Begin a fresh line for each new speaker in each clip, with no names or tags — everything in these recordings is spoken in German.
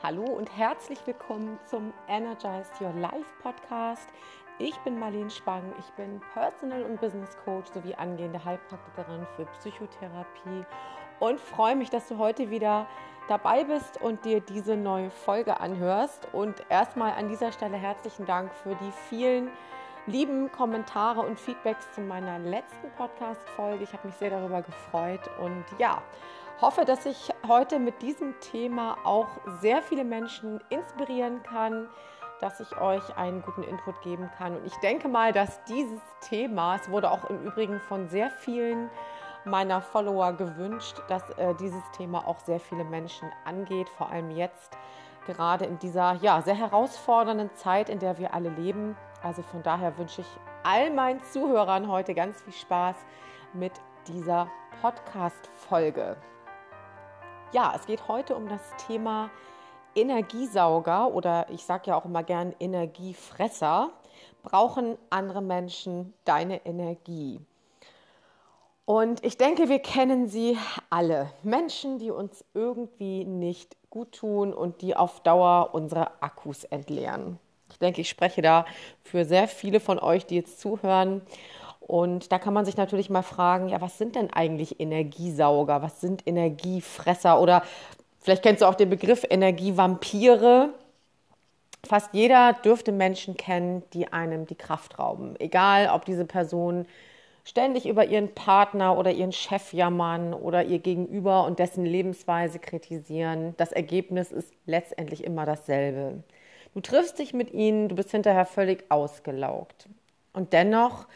Hallo und herzlich willkommen zum Energize Your Life Podcast. Ich bin Marlene Spang, ich bin Personal- und Business Coach sowie angehende Heilpraktikerin für Psychotherapie und freue mich, dass du heute wieder dabei bist und dir diese neue Folge anhörst. Und erstmal an dieser Stelle herzlichen Dank für die vielen lieben Kommentare und Feedbacks zu meiner letzten Podcast-Folge. Ich habe mich sehr darüber gefreut und ja, hoffe, dass ich heute mit diesem Thema auch sehr viele Menschen inspirieren kann, dass ich euch einen guten Input geben kann. Und ich denke mal, dass dieses Thema, es wurde auch im Übrigen von sehr vielen meiner Follower gewünscht, dass äh, dieses Thema auch sehr viele Menschen angeht, vor allem jetzt, gerade in dieser ja, sehr herausfordernden Zeit, in der wir alle leben. Also von daher wünsche ich all meinen Zuhörern heute ganz viel Spaß mit dieser Podcast-Folge. Ja, es geht heute um das Thema Energiesauger oder ich sage ja auch immer gern Energiefresser. Brauchen andere Menschen deine Energie? Und ich denke, wir kennen sie alle. Menschen, die uns irgendwie nicht gut tun und die auf Dauer unsere Akkus entleeren. Ich denke, ich spreche da für sehr viele von euch, die jetzt zuhören. Und da kann man sich natürlich mal fragen, ja, was sind denn eigentlich Energiesauger? Was sind Energiefresser? Oder vielleicht kennst du auch den Begriff Energievampire. Fast jeder dürfte Menschen kennen, die einem die Kraft rauben. Egal, ob diese Person ständig über ihren Partner oder ihren Chef jammern oder ihr Gegenüber und dessen Lebensweise kritisieren. Das Ergebnis ist letztendlich immer dasselbe. Du triffst dich mit ihnen, du bist hinterher völlig ausgelaugt. Und dennoch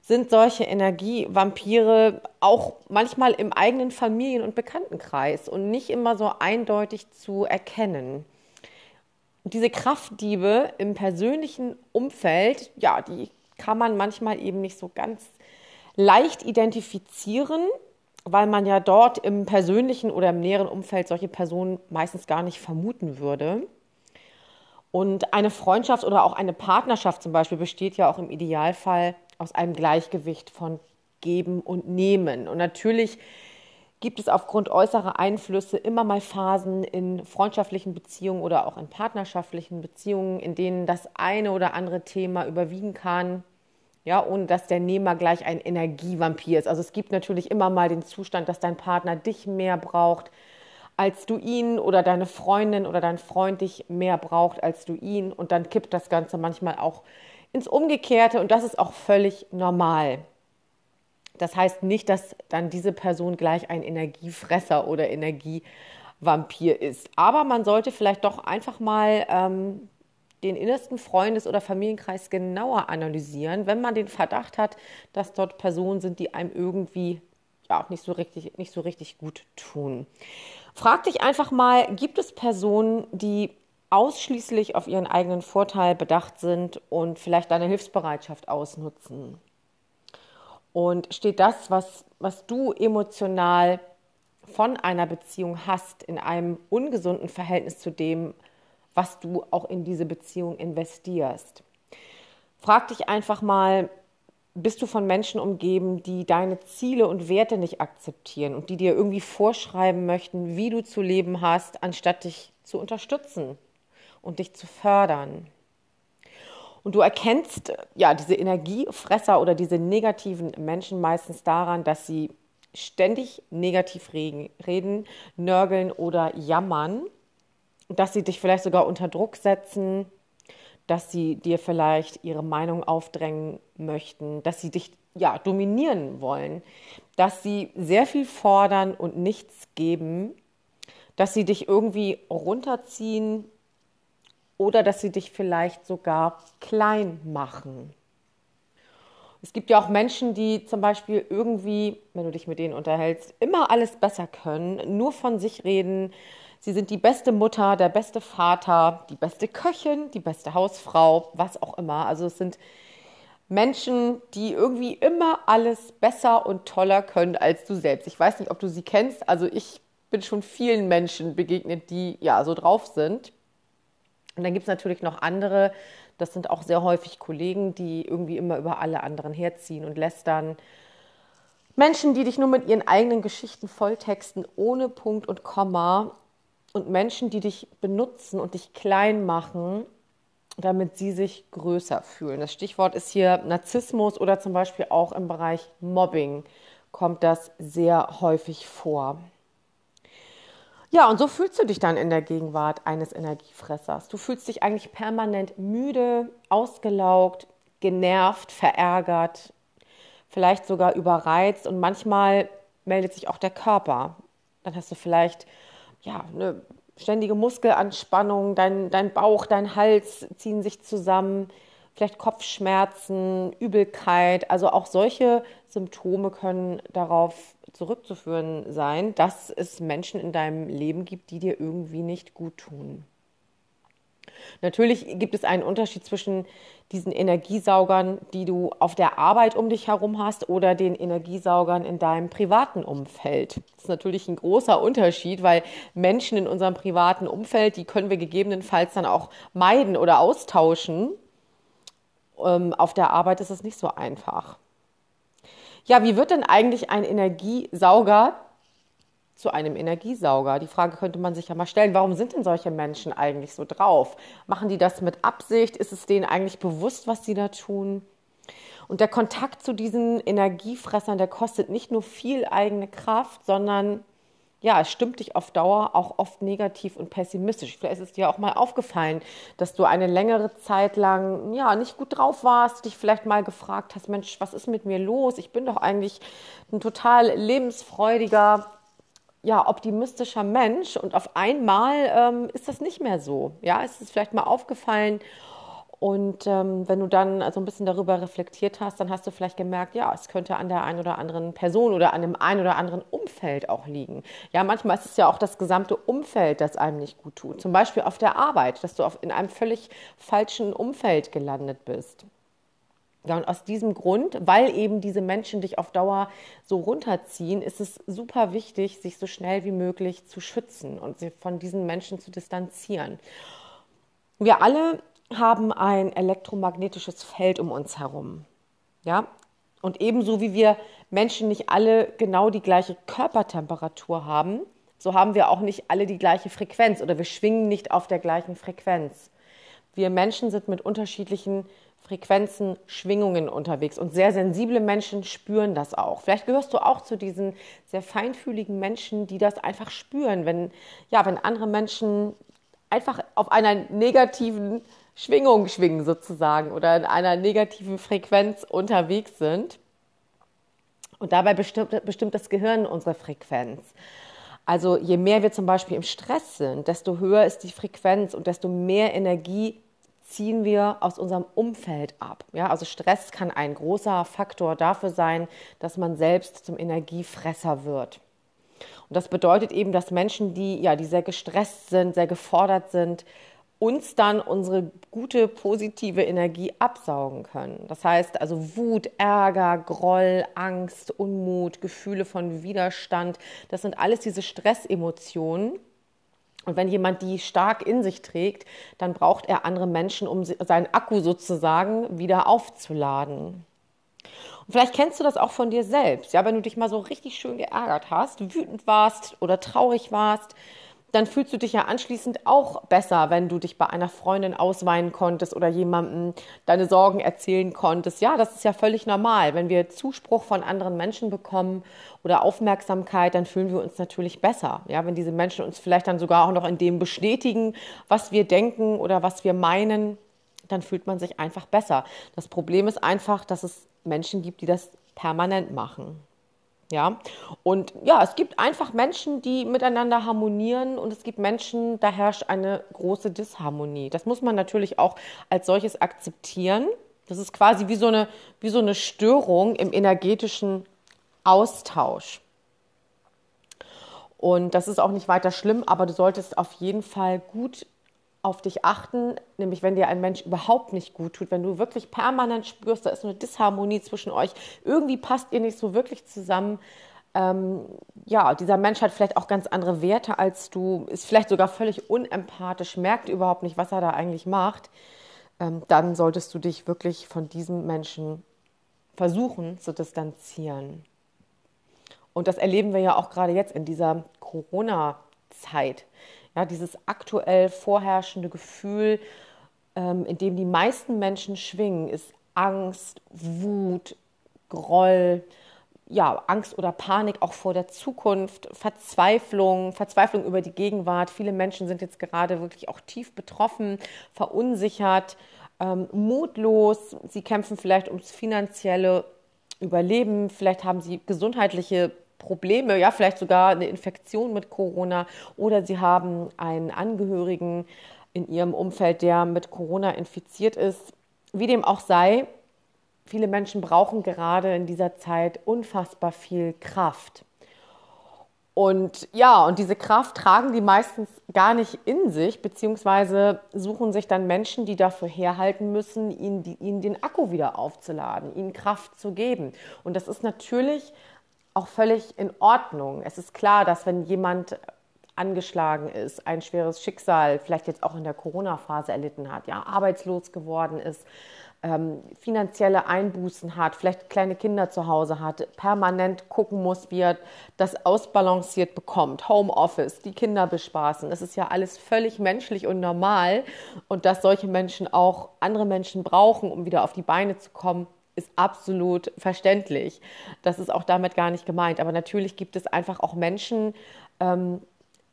sind solche Energievampire auch manchmal im eigenen Familien- und Bekanntenkreis und nicht immer so eindeutig zu erkennen. Diese Kraftdiebe im persönlichen Umfeld, ja, die kann man manchmal eben nicht so ganz leicht identifizieren, weil man ja dort im persönlichen oder im näheren Umfeld solche Personen meistens gar nicht vermuten würde. Und eine Freundschaft oder auch eine Partnerschaft zum Beispiel besteht ja auch im Idealfall aus einem Gleichgewicht von Geben und Nehmen. Und natürlich gibt es aufgrund äußerer Einflüsse immer mal Phasen in freundschaftlichen Beziehungen oder auch in partnerschaftlichen Beziehungen, in denen das eine oder andere Thema überwiegen kann. Ja, ohne dass der Nehmer gleich ein Energievampir ist. Also es gibt natürlich immer mal den Zustand, dass dein Partner dich mehr braucht, als du ihn oder deine Freundin oder dein Freund dich mehr braucht, als du ihn. Und dann kippt das Ganze manchmal auch ins Umgekehrte und das ist auch völlig normal. Das heißt nicht, dass dann diese Person gleich ein Energiefresser oder Energievampir ist. Aber man sollte vielleicht doch einfach mal ähm, den innersten Freundes- oder Familienkreis genauer analysieren, wenn man den Verdacht hat, dass dort Personen sind, die einem irgendwie ja, nicht, so richtig, nicht so richtig gut tun. Frag dich einfach mal, gibt es Personen, die ausschließlich auf ihren eigenen Vorteil bedacht sind und vielleicht deine Hilfsbereitschaft ausnutzen. Und steht das, was, was du emotional von einer Beziehung hast, in einem ungesunden Verhältnis zu dem, was du auch in diese Beziehung investierst. Frag dich einfach mal, bist du von Menschen umgeben, die deine Ziele und Werte nicht akzeptieren und die dir irgendwie vorschreiben möchten, wie du zu leben hast, anstatt dich zu unterstützen und dich zu fördern. Und du erkennst ja diese Energiefresser oder diese negativen Menschen meistens daran, dass sie ständig negativ reden, nörgeln oder jammern, dass sie dich vielleicht sogar unter Druck setzen, dass sie dir vielleicht ihre Meinung aufdrängen möchten, dass sie dich ja dominieren wollen, dass sie sehr viel fordern und nichts geben, dass sie dich irgendwie runterziehen oder dass sie dich vielleicht sogar klein machen. Es gibt ja auch Menschen, die zum Beispiel irgendwie, wenn du dich mit denen unterhältst, immer alles besser können, nur von sich reden. Sie sind die beste Mutter, der beste Vater, die beste Köchin, die beste Hausfrau, was auch immer. Also es sind Menschen, die irgendwie immer alles besser und toller können als du selbst. Ich weiß nicht, ob du sie kennst. Also ich bin schon vielen Menschen begegnet, die ja so drauf sind. Und dann gibt es natürlich noch andere, das sind auch sehr häufig Kollegen, die irgendwie immer über alle anderen herziehen und lästern. Menschen, die dich nur mit ihren eigenen Geschichten volltexten, ohne Punkt und Komma. und Menschen, die dich benutzen und dich klein machen, damit sie sich größer fühlen. Das Stichwort ist hier Narzissmus oder zum Beispiel auch im Bereich Mobbing kommt das sehr häufig vor. Ja, und so fühlst du dich dann in der Gegenwart eines Energiefressers. Du fühlst dich eigentlich permanent müde, ausgelaugt, genervt, verärgert, vielleicht sogar überreizt und manchmal meldet sich auch der Körper. Dann hast du vielleicht ja, eine ständige Muskelanspannung, dein, dein Bauch, dein Hals ziehen sich zusammen, vielleicht Kopfschmerzen, Übelkeit. Also auch solche Symptome können darauf zurückzuführen sein, dass es Menschen in deinem Leben gibt, die dir irgendwie nicht gut tun. Natürlich gibt es einen Unterschied zwischen diesen Energiesaugern, die du auf der Arbeit um dich herum hast, oder den Energiesaugern in deinem privaten Umfeld. Das ist natürlich ein großer Unterschied, weil Menschen in unserem privaten Umfeld, die können wir gegebenenfalls dann auch meiden oder austauschen. Ähm, auf der Arbeit ist es nicht so einfach. Ja, wie wird denn eigentlich ein Energiesauger zu einem Energiesauger? Die Frage könnte man sich ja mal stellen. Warum sind denn solche Menschen eigentlich so drauf? Machen die das mit Absicht? Ist es denen eigentlich bewusst, was sie da tun? Und der Kontakt zu diesen Energiefressern, der kostet nicht nur viel eigene Kraft, sondern ja, es stimmt dich auf Dauer auch oft negativ und pessimistisch. Vielleicht ist es dir auch mal aufgefallen, dass du eine längere Zeit lang ja nicht gut drauf warst, dich vielleicht mal gefragt hast, Mensch, was ist mit mir los? Ich bin doch eigentlich ein total lebensfreudiger, ja, optimistischer Mensch und auf einmal ähm, ist das nicht mehr so. Ja, es ist vielleicht mal aufgefallen und ähm, wenn du dann so ein bisschen darüber reflektiert hast, dann hast du vielleicht gemerkt, ja, es könnte an der einen oder anderen Person oder an dem einen oder anderen Umfeld auch liegen. Ja, manchmal ist es ja auch das gesamte Umfeld, das einem nicht gut tut. Zum Beispiel auf der Arbeit, dass du auf, in einem völlig falschen Umfeld gelandet bist. Ja, und aus diesem Grund, weil eben diese Menschen dich auf Dauer so runterziehen, ist es super wichtig, sich so schnell wie möglich zu schützen und sich von diesen Menschen zu distanzieren. Wir alle haben ein elektromagnetisches Feld um uns herum. Ja? Und ebenso wie wir Menschen nicht alle genau die gleiche Körpertemperatur haben, so haben wir auch nicht alle die gleiche Frequenz oder wir schwingen nicht auf der gleichen Frequenz. Wir Menschen sind mit unterschiedlichen Frequenzen, Schwingungen unterwegs. Und sehr sensible Menschen spüren das auch. Vielleicht gehörst du auch zu diesen sehr feinfühligen Menschen, die das einfach spüren, wenn, ja, wenn andere Menschen einfach auf einer negativen Schwingung schwingen sozusagen oder in einer negativen Frequenz unterwegs sind. Und dabei bestimmt, bestimmt das Gehirn unsere Frequenz. Also je mehr wir zum Beispiel im Stress sind, desto höher ist die Frequenz und desto mehr Energie ziehen wir aus unserem Umfeld ab. Ja, also Stress kann ein großer Faktor dafür sein, dass man selbst zum Energiefresser wird. Und das bedeutet eben, dass Menschen, die, ja, die sehr gestresst sind, sehr gefordert sind, uns dann unsere gute, positive Energie absaugen können. Das heißt also Wut, Ärger, Groll, Angst, Unmut, Gefühle von Widerstand, das sind alles diese Stressemotionen, und wenn jemand die stark in sich trägt, dann braucht er andere Menschen, um seinen Akku sozusagen wieder aufzuladen. Und vielleicht kennst du das auch von dir selbst. Ja, wenn du dich mal so richtig schön geärgert hast, wütend warst oder traurig warst, dann fühlst du dich ja anschließend auch besser, wenn du dich bei einer Freundin ausweinen konntest oder jemandem deine Sorgen erzählen konntest. Ja, das ist ja völlig normal. Wenn wir Zuspruch von anderen Menschen bekommen oder Aufmerksamkeit, dann fühlen wir uns natürlich besser. Ja, wenn diese Menschen uns vielleicht dann sogar auch noch in dem bestätigen, was wir denken oder was wir meinen, dann fühlt man sich einfach besser. Das Problem ist einfach, dass es Menschen gibt, die das permanent machen. Ja, und ja, es gibt einfach Menschen, die miteinander harmonieren und es gibt Menschen, da herrscht eine große Disharmonie. Das muss man natürlich auch als solches akzeptieren. Das ist quasi wie so eine, wie so eine Störung im energetischen Austausch. Und das ist auch nicht weiter schlimm, aber du solltest auf jeden Fall gut auf dich achten, nämlich wenn dir ein Mensch überhaupt nicht gut tut, wenn du wirklich permanent spürst, da ist eine Disharmonie zwischen euch, irgendwie passt ihr nicht so wirklich zusammen. Ähm, ja, dieser Mensch hat vielleicht auch ganz andere Werte als du, ist vielleicht sogar völlig unempathisch, merkt überhaupt nicht, was er da eigentlich macht. Ähm, dann solltest du dich wirklich von diesem Menschen versuchen zu distanzieren. Und das erleben wir ja auch gerade jetzt in dieser Corona-Zeit Ja, dieses aktuell vorherrschende Gefühl, ähm, in dem die meisten Menschen schwingen, ist Angst, Wut, Groll, ja, Angst oder Panik auch vor der Zukunft, Verzweiflung, Verzweiflung über die Gegenwart. Viele Menschen sind jetzt gerade wirklich auch tief betroffen, verunsichert, ähm, mutlos. Sie kämpfen vielleicht ums finanzielle Überleben, vielleicht haben sie gesundheitliche Probleme, ja, vielleicht sogar eine Infektion mit Corona oder sie haben einen Angehörigen in ihrem Umfeld, der mit Corona infiziert ist. Wie dem auch sei, viele Menschen brauchen gerade in dieser Zeit unfassbar viel Kraft. Und ja, und diese Kraft tragen die meistens gar nicht in sich, beziehungsweise suchen sich dann Menschen, die dafür herhalten müssen, ihnen, die, ihnen den Akku wieder aufzuladen, ihnen Kraft zu geben. Und das ist natürlich auch völlig in Ordnung. Es ist klar, dass wenn jemand angeschlagen ist, ein schweres Schicksal vielleicht jetzt auch in der Corona-Phase erlitten hat, ja, arbeitslos geworden ist, ähm, finanzielle Einbußen hat, vielleicht kleine Kinder zu Hause hat, permanent gucken muss, wie er das ausbalanciert bekommt, Homeoffice, die Kinder bespaßen. Das ist ja alles völlig menschlich und normal. Und dass solche Menschen auch andere Menschen brauchen, um wieder auf die Beine zu kommen, ist absolut verständlich. Das ist auch damit gar nicht gemeint. Aber natürlich gibt es einfach auch Menschen, ähm,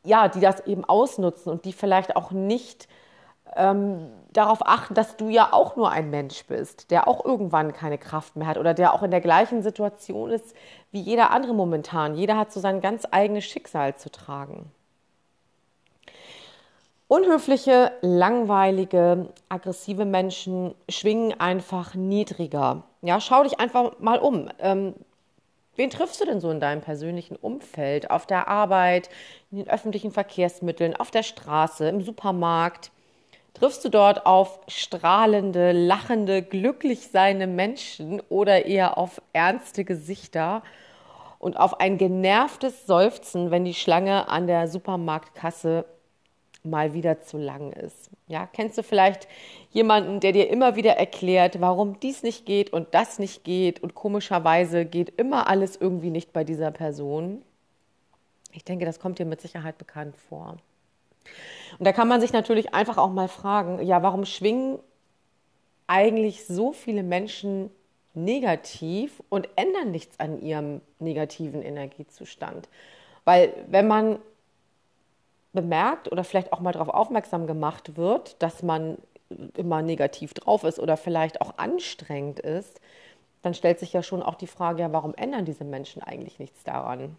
ja, die das eben ausnutzen und die vielleicht auch nicht ähm, darauf achten, dass du ja auch nur ein Mensch bist, der auch irgendwann keine Kraft mehr hat oder der auch in der gleichen Situation ist wie jeder andere momentan. Jeder hat so sein ganz eigenes Schicksal zu tragen. Unhöfliche, langweilige, aggressive Menschen schwingen einfach niedriger. Ja, schau dich einfach mal um. Ähm, wen triffst du denn so in deinem persönlichen Umfeld? Auf der Arbeit, in den öffentlichen Verkehrsmitteln, auf der Straße, im Supermarkt? Triffst du dort auf strahlende, lachende, glücklich seine Menschen oder eher auf ernste Gesichter und auf ein genervtes Seufzen, wenn die Schlange an der Supermarktkasse mal wieder zu lang ist? Ja, kennst du vielleicht jemanden, der dir immer wieder erklärt, warum dies nicht geht und das nicht geht und komischerweise geht immer alles irgendwie nicht bei dieser Person? Ich denke, das kommt dir mit Sicherheit bekannt vor. Und da kann man sich natürlich einfach auch mal fragen, ja, warum schwingen eigentlich so viele Menschen negativ und ändern nichts an ihrem negativen Energiezustand? Weil wenn man bemerkt oder vielleicht auch mal darauf aufmerksam gemacht wird, dass man immer negativ drauf ist oder vielleicht auch anstrengend ist, dann stellt sich ja schon auch die Frage, ja, warum ändern diese Menschen eigentlich nichts daran?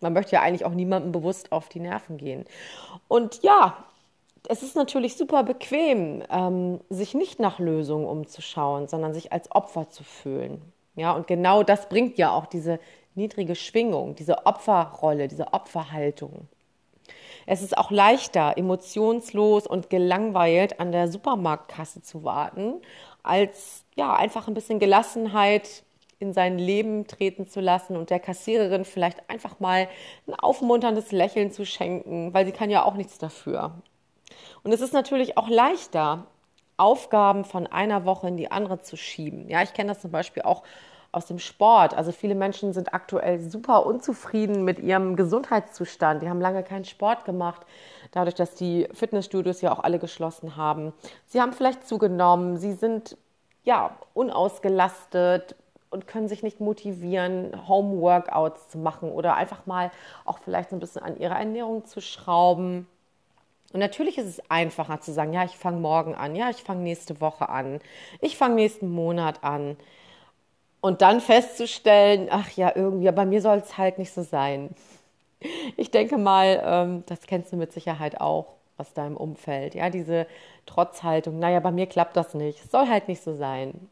Man möchte ja eigentlich auch niemandem bewusst auf die Nerven gehen. Und ja, es ist natürlich super bequem, ähm, sich nicht nach Lösungen umzuschauen, sondern sich als Opfer zu fühlen. Ja, und genau das bringt ja auch diese niedrige Schwingung, diese Opferrolle, diese Opferhaltung. Es ist auch leichter, emotionslos und gelangweilt an der Supermarktkasse zu warten, als ja einfach ein bisschen Gelassenheit in sein Leben treten zu lassen und der Kassiererin vielleicht einfach mal ein aufmunterndes Lächeln zu schenken, weil sie kann ja auch nichts dafür. Und es ist natürlich auch leichter, Aufgaben von einer Woche in die andere zu schieben. Ja, ich kenne das zum Beispiel auch aus dem Sport. Also viele Menschen sind aktuell super unzufrieden mit ihrem Gesundheitszustand. Die haben lange keinen Sport gemacht, dadurch, dass die Fitnessstudios ja auch alle geschlossen haben. Sie haben vielleicht zugenommen, sie sind ja unausgelastet und können sich nicht motivieren, Home-Workouts zu machen oder einfach mal auch vielleicht so ein bisschen an ihrer Ernährung zu schrauben. Und natürlich ist es einfacher zu sagen, ja, ich fange morgen an, ja, ich fange nächste Woche an, ich fange nächsten Monat an. Und dann festzustellen, ach ja, irgendwie, bei mir soll es halt nicht so sein. Ich denke mal, ähm, das kennst du mit Sicherheit auch aus deinem Umfeld. Ja, diese Trotzhaltung, naja, bei mir klappt das nicht, es soll halt nicht so sein.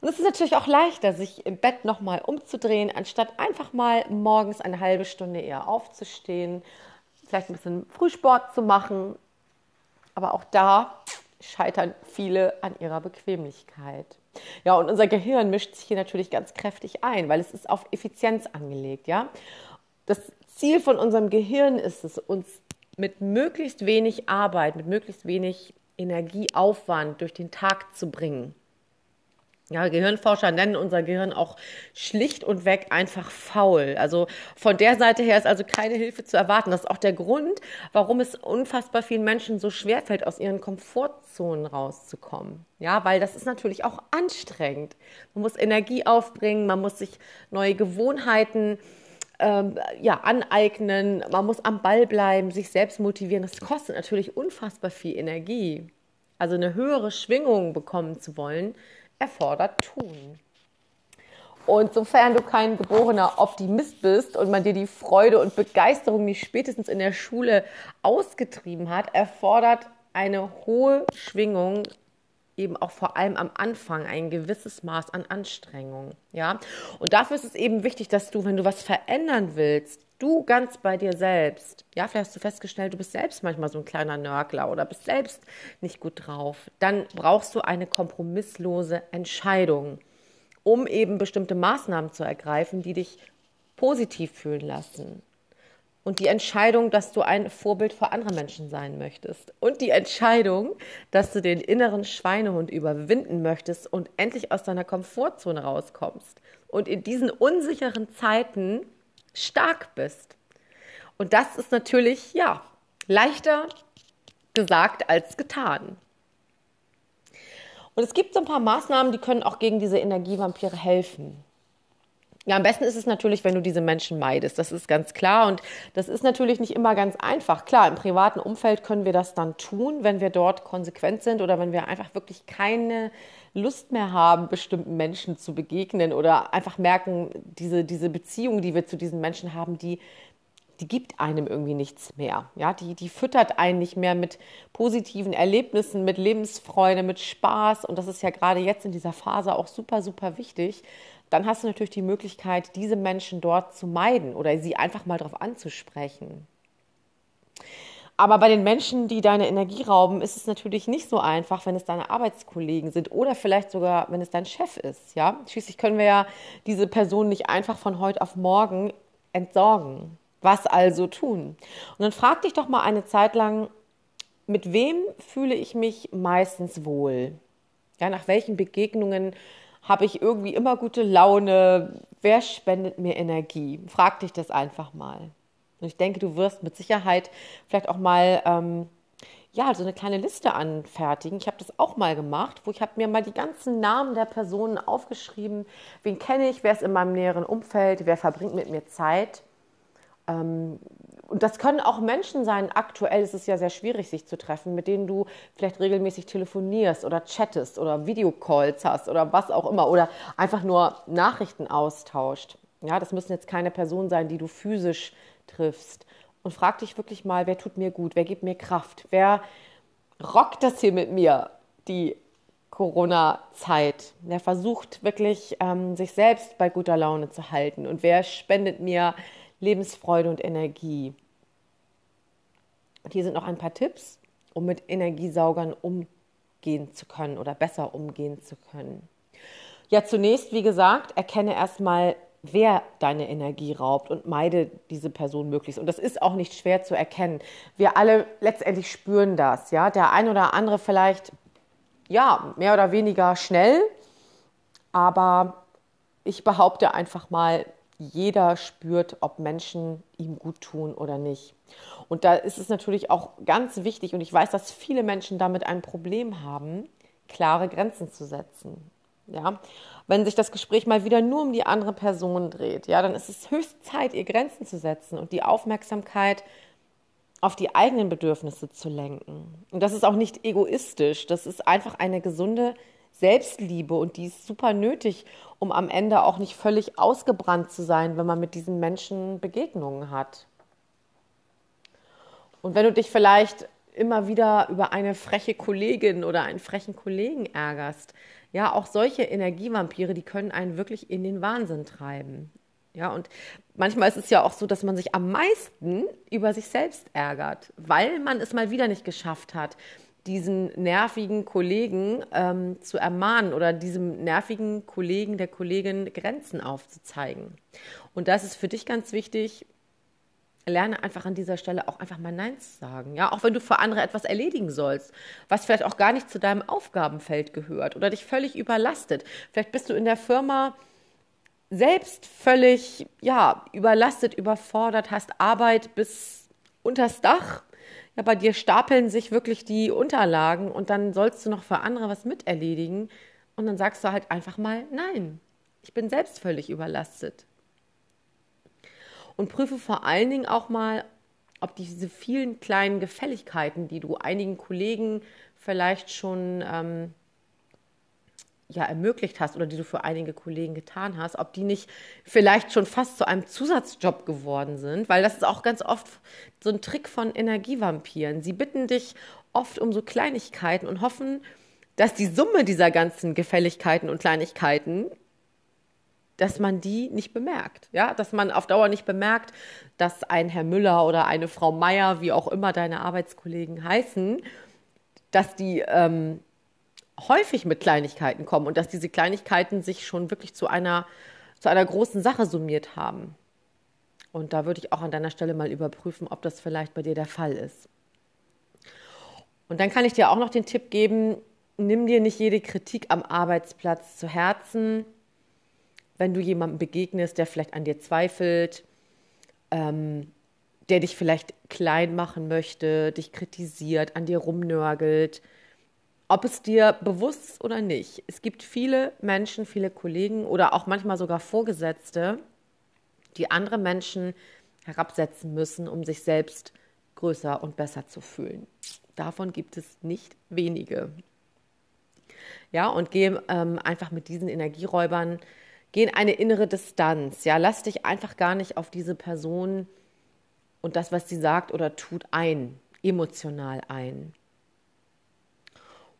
Und es ist natürlich auch leichter, sich im Bett nochmal umzudrehen, anstatt einfach mal morgens eine halbe Stunde eher aufzustehen, vielleicht ein bisschen Frühsport zu machen. Aber auch da scheitern viele an ihrer Bequemlichkeit. Ja, und unser Gehirn mischt sich hier natürlich ganz kräftig ein, weil es ist auf Effizienz angelegt, ja. Das Ziel von unserem Gehirn ist es, uns mit möglichst wenig Arbeit, mit möglichst wenig Energieaufwand durch den Tag zu bringen. Ja, Gehirnforscher nennen unser Gehirn auch schlicht und weg einfach faul. Also von der Seite her ist also keine Hilfe zu erwarten. Das ist auch der Grund, warum es unfassbar vielen Menschen so schwer fällt, aus ihren Komfortzonen rauszukommen. Ja, weil das ist natürlich auch anstrengend. Man muss Energie aufbringen, man muss sich neue Gewohnheiten ähm, ja, aneignen, man muss am Ball bleiben, sich selbst motivieren. Das kostet natürlich unfassbar viel Energie. Also eine höhere Schwingung bekommen zu wollen, erfordert tun. Und sofern du kein geborener Optimist bist und man dir die Freude und Begeisterung nicht spätestens in der Schule ausgetrieben hat, erfordert eine hohe Schwingung eben auch vor allem am Anfang ein gewisses Maß an Anstrengung, ja? Und dafür ist es eben wichtig, dass du, wenn du was verändern willst, du ganz bei dir selbst, ja, vielleicht hast du festgestellt, du bist selbst manchmal so ein kleiner Nörgler oder bist selbst nicht gut drauf, dann brauchst du eine kompromisslose Entscheidung, um eben bestimmte Maßnahmen zu ergreifen, die dich positiv fühlen lassen. Und die Entscheidung, dass du ein Vorbild für andere Menschen sein möchtest. Und die Entscheidung, dass du den inneren Schweinehund überwinden möchtest und endlich aus deiner Komfortzone rauskommst. Und in diesen unsicheren Zeiten stark bist. Und das ist natürlich, ja, leichter gesagt als getan. Und es gibt so ein paar Maßnahmen, die können auch gegen diese Energievampire helfen. Ja, am besten ist es natürlich, wenn du diese Menschen meidest. Das ist ganz klar. Und das ist natürlich nicht immer ganz einfach. Klar, im privaten Umfeld können wir das dann tun, wenn wir dort konsequent sind oder wenn wir einfach wirklich keine Lust mehr haben, bestimmten Menschen zu begegnen oder einfach merken, diese, diese Beziehung, die wir zu diesen Menschen haben, die, die gibt einem irgendwie nichts mehr. Ja, die, die füttert einen nicht mehr mit positiven Erlebnissen, mit Lebensfreude, mit Spaß. Und das ist ja gerade jetzt in dieser Phase auch super, super wichtig. Dann hast du natürlich die Möglichkeit, diese Menschen dort zu meiden oder sie einfach mal darauf anzusprechen. Aber bei den Menschen, die deine Energie rauben, ist es natürlich nicht so einfach, wenn es deine Arbeitskollegen sind oder vielleicht sogar, wenn es dein Chef ist. Ja? Schließlich können wir ja diese Person nicht einfach von heute auf morgen entsorgen. Was also tun? Und dann frag dich doch mal eine Zeit lang, mit wem fühle ich mich meistens wohl? Ja, nach welchen Begegnungen habe ich irgendwie immer gute Laune? Wer spendet mir Energie? Frag dich das einfach mal. Und ich denke, du wirst mit Sicherheit vielleicht auch mal ähm, ja, so eine kleine Liste anfertigen. Ich habe das auch mal gemacht, wo ich habe mir mal die ganzen Namen der Personen aufgeschrieben. Wen kenne ich, wer ist in meinem näheren Umfeld, wer verbringt mit mir Zeit. Ähm, und das können auch Menschen sein. Aktuell ist es ja sehr schwierig, sich zu treffen, mit denen du vielleicht regelmäßig telefonierst oder chattest oder Videocalls hast oder was auch immer oder einfach nur Nachrichten austauscht. Ja, das müssen jetzt keine Personen sein, die du physisch triffst und frag dich wirklich mal, wer tut mir gut, wer gibt mir Kraft, wer rockt das hier mit mir, die Corona-Zeit. Wer versucht wirklich, ähm, sich selbst bei guter Laune zu halten und wer spendet mir Lebensfreude und Energie. Und hier sind noch ein paar Tipps, um mit Energiesaugern umgehen zu können oder besser umgehen zu können. Ja, zunächst, wie gesagt, erkenne erstmal wer deine Energie raubt und meide diese Person möglichst. Und das ist auch nicht schwer zu erkennen. Wir alle letztendlich spüren das, ja. Der ein oder andere vielleicht, ja, mehr oder weniger schnell, aber ich behaupte einfach mal, jeder spürt, ob Menschen ihm gut tun oder nicht. Und da ist es natürlich auch ganz wichtig, und ich weiß, dass viele Menschen damit ein Problem haben, klare Grenzen zu setzen. Ja, wenn sich das Gespräch mal wieder nur um die andere Person dreht, ja, dann ist es höchste Zeit, ihr Grenzen zu setzen und die Aufmerksamkeit auf die eigenen Bedürfnisse zu lenken. Und das ist auch nicht egoistisch, das ist einfach eine gesunde Selbstliebe und die ist super nötig, um am Ende auch nicht völlig ausgebrannt zu sein, wenn man mit diesen Menschen Begegnungen hat. Und wenn du dich vielleicht immer wieder über eine freche Kollegin oder einen frechen Kollegen ärgerst, ja, auch solche Energievampire, die können einen wirklich in den Wahnsinn treiben. Ja, und manchmal ist es ja auch so, dass man sich am meisten über sich selbst ärgert, weil man es mal wieder nicht geschafft hat, diesen nervigen Kollegen ähm, zu ermahnen oder diesem nervigen Kollegen, der Kollegin Grenzen aufzuzeigen. Und das ist für dich ganz wichtig, lerne einfach an dieser Stelle auch einfach mal Nein zu sagen. Ja, auch wenn du für andere etwas erledigen sollst, was vielleicht auch gar nicht zu deinem Aufgabenfeld gehört oder dich völlig überlastet. Vielleicht bist du in der Firma selbst völlig, ja, überlastet, überfordert, hast Arbeit bis unters Dach. Ja, bei dir stapeln sich wirklich die Unterlagen und dann sollst du noch für andere was miterledigen und dann sagst du halt einfach mal Nein. Ich bin selbst völlig überlastet und prüfe vor allen Dingen auch mal, ob diese vielen kleinen Gefälligkeiten, die du einigen Kollegen vielleicht schon ähm, ja, ermöglicht hast oder die du für einige Kollegen getan hast, ob die nicht vielleicht schon fast zu einem Zusatzjob geworden sind, weil das ist auch ganz oft so ein Trick von Energievampiren. Sie bitten dich oft um so Kleinigkeiten und hoffen, dass die Summe dieser ganzen Gefälligkeiten und Kleinigkeiten dass man die nicht bemerkt. Ja, dass man auf Dauer nicht bemerkt, dass ein Herr Müller oder eine Frau Meier, wie auch immer deine Arbeitskollegen heißen, dass die ähm, häufig mit Kleinigkeiten kommen und dass diese Kleinigkeiten sich schon wirklich zu einer, zu einer großen Sache summiert haben. Und da würde ich auch an deiner Stelle mal überprüfen, ob das vielleicht bei dir der Fall ist. Und dann kann ich dir auch noch den Tipp geben, nimm dir nicht jede Kritik am Arbeitsplatz zu Herzen wenn du jemandem begegnest, der vielleicht an dir zweifelt, ähm, der dich vielleicht klein machen möchte, dich kritisiert, an dir rumnörgelt, ob es dir bewusst ist oder nicht. Es gibt viele Menschen, viele Kollegen oder auch manchmal sogar Vorgesetzte, die andere Menschen herabsetzen müssen, um sich selbst größer und besser zu fühlen. Davon gibt es nicht wenige. Ja, und gehe ähm, einfach mit diesen Energieräubern Geh in eine innere Distanz. Ja, lass dich einfach gar nicht auf diese Person und das, was sie sagt oder tut, ein, emotional ein.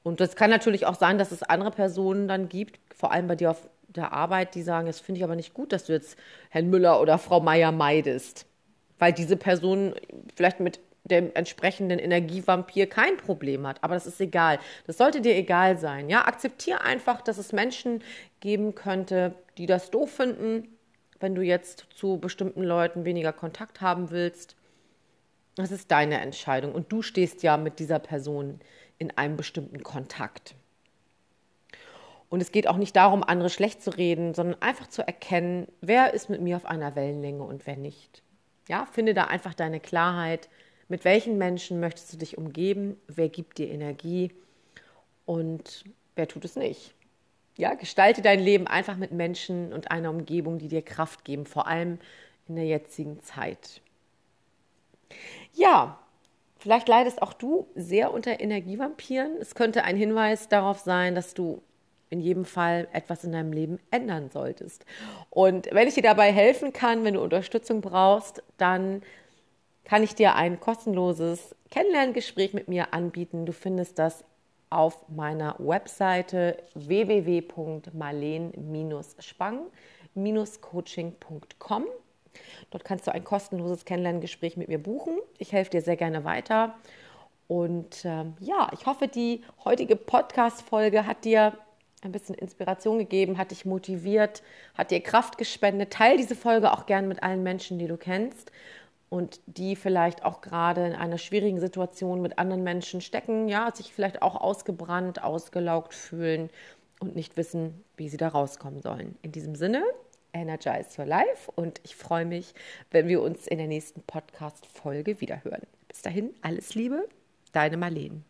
Und das kann natürlich auch sein, dass es andere Personen dann gibt, vor allem bei dir auf der Arbeit, die sagen, das finde ich aber nicht gut, dass du jetzt Herrn Müller oder Frau Meier meidest, weil diese Person vielleicht mit dem entsprechenden Energievampir kein Problem hat. Aber das ist egal. Das sollte dir egal sein. Ja, akzeptiere einfach, dass es Menschen geben könnte, die das doof finden, wenn du jetzt zu bestimmten Leuten weniger Kontakt haben willst. Das ist deine Entscheidung und du stehst ja mit dieser Person in einem bestimmten Kontakt. Und es geht auch nicht darum, andere schlecht zu reden, sondern einfach zu erkennen, wer ist mit mir auf einer Wellenlänge und wer nicht. Ja, finde da einfach deine Klarheit, mit welchen Menschen möchtest du dich umgeben? Wer gibt dir Energie? Und wer tut es nicht? Ja, gestalte dein Leben einfach mit Menschen und einer Umgebung, die dir Kraft geben, vor allem in der jetzigen Zeit. Ja, vielleicht leidest auch du sehr unter Energievampiren. Es könnte ein Hinweis darauf sein, dass du in jedem Fall etwas in deinem Leben ändern solltest. Und wenn ich dir dabei helfen kann, wenn du Unterstützung brauchst, dann kann ich dir ein kostenloses Kennenlerngespräch mit mir anbieten. Du findest das auf meiner Webseite www.marleen-spang-coaching.com. Dort kannst du ein kostenloses Kennenlerngespräch mit mir buchen. Ich helfe dir sehr gerne weiter. Und ähm, ja, ich hoffe, die heutige Podcast-Folge hat dir ein bisschen Inspiration gegeben, hat dich motiviert, hat dir Kraft gespendet. Teil diese Folge auch gern mit allen Menschen, die du kennst und die vielleicht auch gerade in einer schwierigen Situation mit anderen Menschen stecken, ja, sich vielleicht auch ausgebrannt, ausgelaugt fühlen und nicht wissen, wie sie da rauskommen sollen. In diesem Sinne, energize your life und ich freue mich, wenn wir uns in der nächsten Podcast-Folge wiederhören. Bis dahin, alles Liebe, deine Marlene.